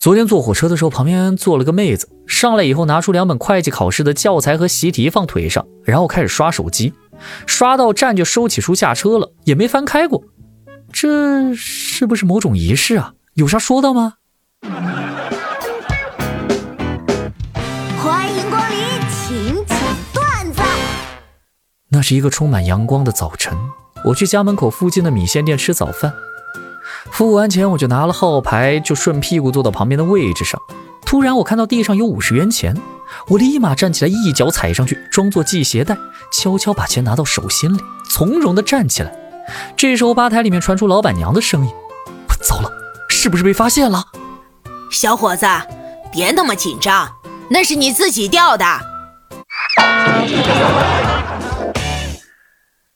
昨天坐火车的时候，旁边坐了个妹子，上来以后拿出两本会计考试的教材和习题放腿上，然后开始刷手机，刷到站就收起书下车了，也没翻开过。这是不是某种仪式啊？有啥说道吗？欢迎光临，请讲段子。那是一个充满阳光的早晨，我去家门口附近的米线店吃早饭。付完钱，我就拿了号牌，就顺屁股坐到旁边的位置上。突然，我看到地上有五十元钱，我立马站起来，一脚踩上去，装作系鞋带，悄悄把钱拿到手心里，从容地站起来。这时候，吧台里面传出老板娘的声音：“糟了，是不是被发现了？”小伙子，别那么紧张，那是你自己掉的。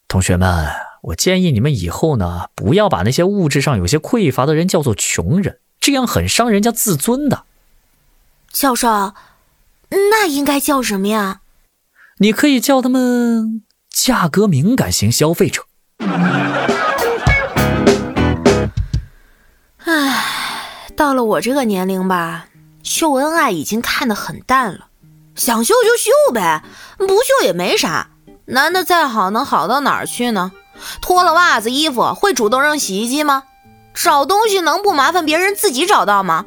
同学们，我建议你们以后呢，不要把那些物质上有些匮乏的人叫做穷人，这样很伤人家自尊的。教授，那应该叫什么呀？你可以叫他们价格敏感型消费者。唉，到了我这个年龄吧，秀恩爱已经看得很淡了，想秀就秀呗，不秀也没啥。男的再好，能好到哪儿去呢？脱了袜子、衣服会主动扔洗衣机吗？找东西能不麻烦别人自己找到吗？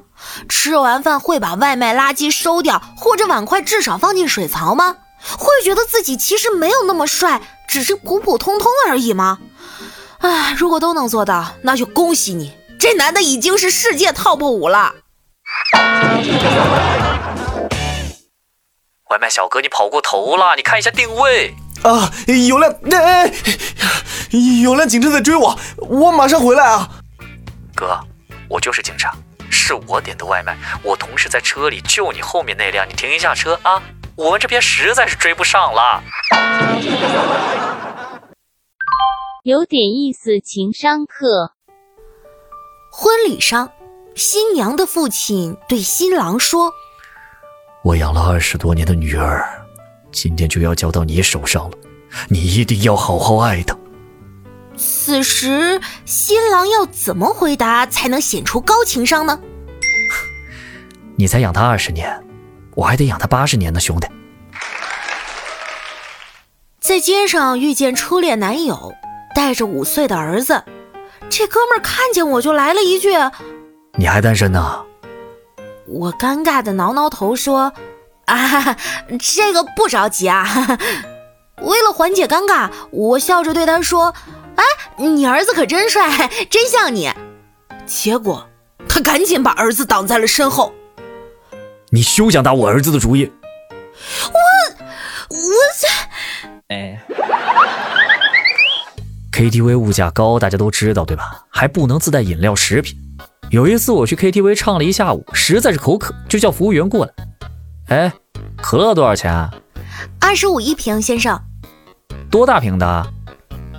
吃完饭会把外卖垃圾收掉，或者碗筷至少放进水槽吗？会觉得自己其实没有那么帅，只是普普通通而已吗？唉，如果都能做到，那就恭喜你，这男的已经是世界 top 五了。外卖小哥，你跑过头了，你看一下定位。啊！有辆哎，有辆警车在追我，我马上回来啊！哥，我就是警察，是我点的外卖，我同事在车里，就你后面那辆，你停一下车啊！我们这边实在是追不上了。有点意思，情商课。婚礼上，新娘的父亲对新郎说：“我养了二十多年的女儿。”今天就要交到你手上了，你一定要好好爱她。此时，新郎要怎么回答才能显出高情商呢？你才养他二十年，我还得养他八十年呢，兄弟。在街上遇见初恋男友，带着五岁的儿子，这哥们儿看见我就来了一句：“你还单身呢？”我尴尬的挠挠头说。啊，这个不着急啊。为了缓解尴尬，我笑着对他说：“哎，你儿子可真帅，真像你。”结果他赶紧把儿子挡在了身后。你休想打我儿子的主意！我我这……哎，KTV 物价高，大家都知道对吧？还不能自带饮料食品。有一次我去 KTV 唱了一下午，实在是口渴，就叫服务员过来。哎，可乐多少钱？二十五一瓶，先生。多大瓶的？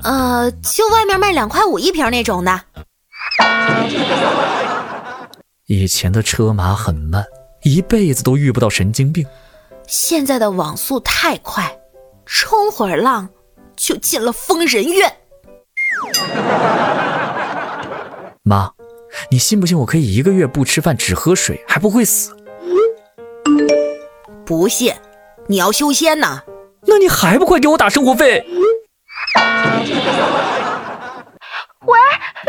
呃，就外面卖两块五一瓶那种的。以前的车马很慢，一辈子都遇不到神经病。现在的网速太快，冲会儿浪就进了疯人院。妈，你信不信我可以一个月不吃饭只喝水还不会死？不信，你要修仙呐？那你还不快给我打生活费？喂，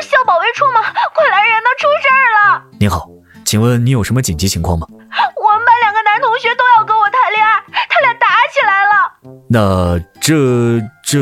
校保卫处吗？快来人呐，出事儿了！您好，请问你有什么紧急情况吗？我们班两个男同学都要跟我谈恋爱，他俩打起来了。那这这……